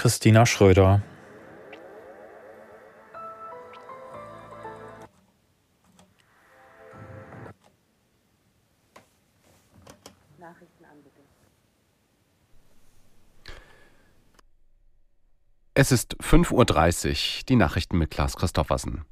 Christina Schröder. Es ist 5.30 Uhr, die Nachrichten mit Klaas Christoffersen.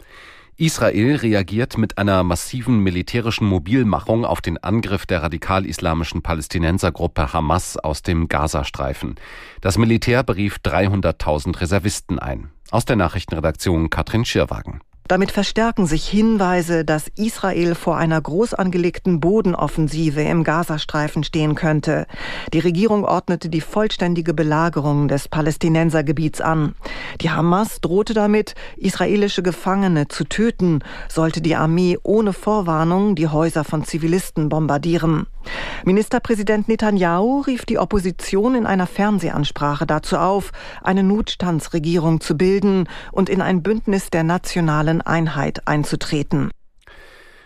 Israel reagiert mit einer massiven militärischen Mobilmachung auf den Angriff der radikal-islamischen Palästinensergruppe Hamas aus dem Gazastreifen. Das Militär berief 300.000 Reservisten ein. Aus der Nachrichtenredaktion Katrin Schirwagen. Damit verstärken sich Hinweise, dass Israel vor einer groß angelegten Bodenoffensive im Gazastreifen stehen könnte. Die Regierung ordnete die vollständige Belagerung des Palästinensergebiets an. Die Hamas drohte damit, israelische Gefangene zu töten, sollte die Armee ohne Vorwarnung die Häuser von Zivilisten bombardieren. Ministerpräsident Netanyahu rief die Opposition in einer Fernsehansprache dazu auf, eine Notstandsregierung zu bilden und in ein Bündnis der nationalen Einheit einzutreten.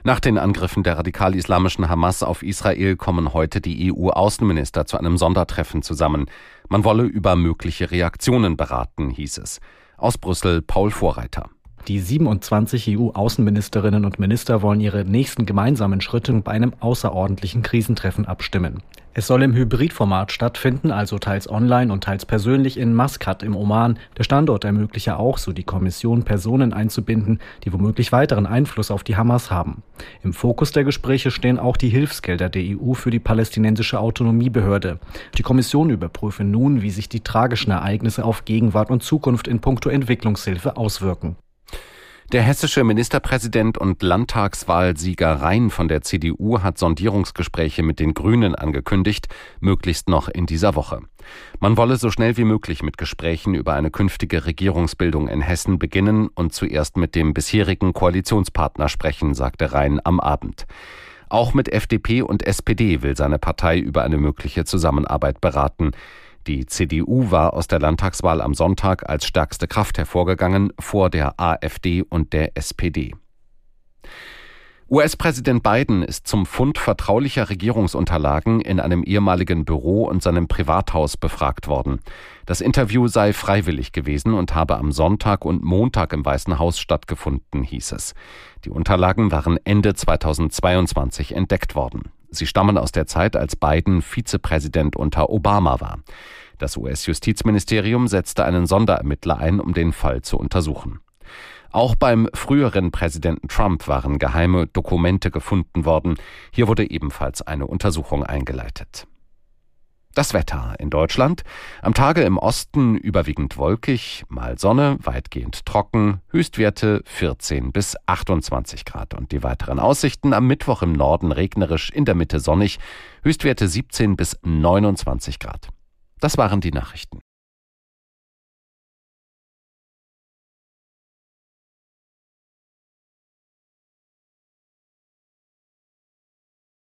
Nach den Angriffen der radikal-islamischen Hamas auf Israel kommen heute die EU-Außenminister zu einem Sondertreffen zusammen. Man wolle über mögliche Reaktionen beraten, hieß es. Aus Brüssel Paul Vorreiter. Die 27 EU-Außenministerinnen und Minister wollen ihre nächsten gemeinsamen Schritte bei einem außerordentlichen Krisentreffen abstimmen. Es soll im Hybridformat stattfinden, also teils online und teils persönlich in Maskat im Oman. Der Standort ermögliche auch, so die Kommission, Personen einzubinden, die womöglich weiteren Einfluss auf die Hamas haben. Im Fokus der Gespräche stehen auch die Hilfsgelder der EU für die palästinensische Autonomiebehörde. Die Kommission überprüfe nun, wie sich die tragischen Ereignisse auf Gegenwart und Zukunft in puncto Entwicklungshilfe auswirken. Der hessische Ministerpräsident und Landtagswahlsieger Rhein von der CDU hat Sondierungsgespräche mit den Grünen angekündigt, möglichst noch in dieser Woche. Man wolle so schnell wie möglich mit Gesprächen über eine künftige Regierungsbildung in Hessen beginnen und zuerst mit dem bisherigen Koalitionspartner sprechen, sagte Rhein am Abend. Auch mit FDP und SPD will seine Partei über eine mögliche Zusammenarbeit beraten. Die CDU war aus der Landtagswahl am Sonntag als stärkste Kraft hervorgegangen vor der AfD und der SPD. US-Präsident Biden ist zum Fund vertraulicher Regierungsunterlagen in einem ehemaligen Büro und seinem Privathaus befragt worden. Das Interview sei freiwillig gewesen und habe am Sonntag und Montag im Weißen Haus stattgefunden, hieß es. Die Unterlagen waren Ende 2022 entdeckt worden. Sie stammen aus der Zeit, als Biden Vizepräsident unter Obama war. Das US-Justizministerium setzte einen Sonderermittler ein, um den Fall zu untersuchen. Auch beim früheren Präsidenten Trump waren geheime Dokumente gefunden worden. Hier wurde ebenfalls eine Untersuchung eingeleitet. Das Wetter in Deutschland. Am Tage im Osten überwiegend wolkig, mal Sonne, weitgehend trocken, Höchstwerte 14 bis 28 Grad. Und die weiteren Aussichten am Mittwoch im Norden regnerisch, in der Mitte sonnig, Höchstwerte 17 bis 29 Grad. Das waren die Nachrichten.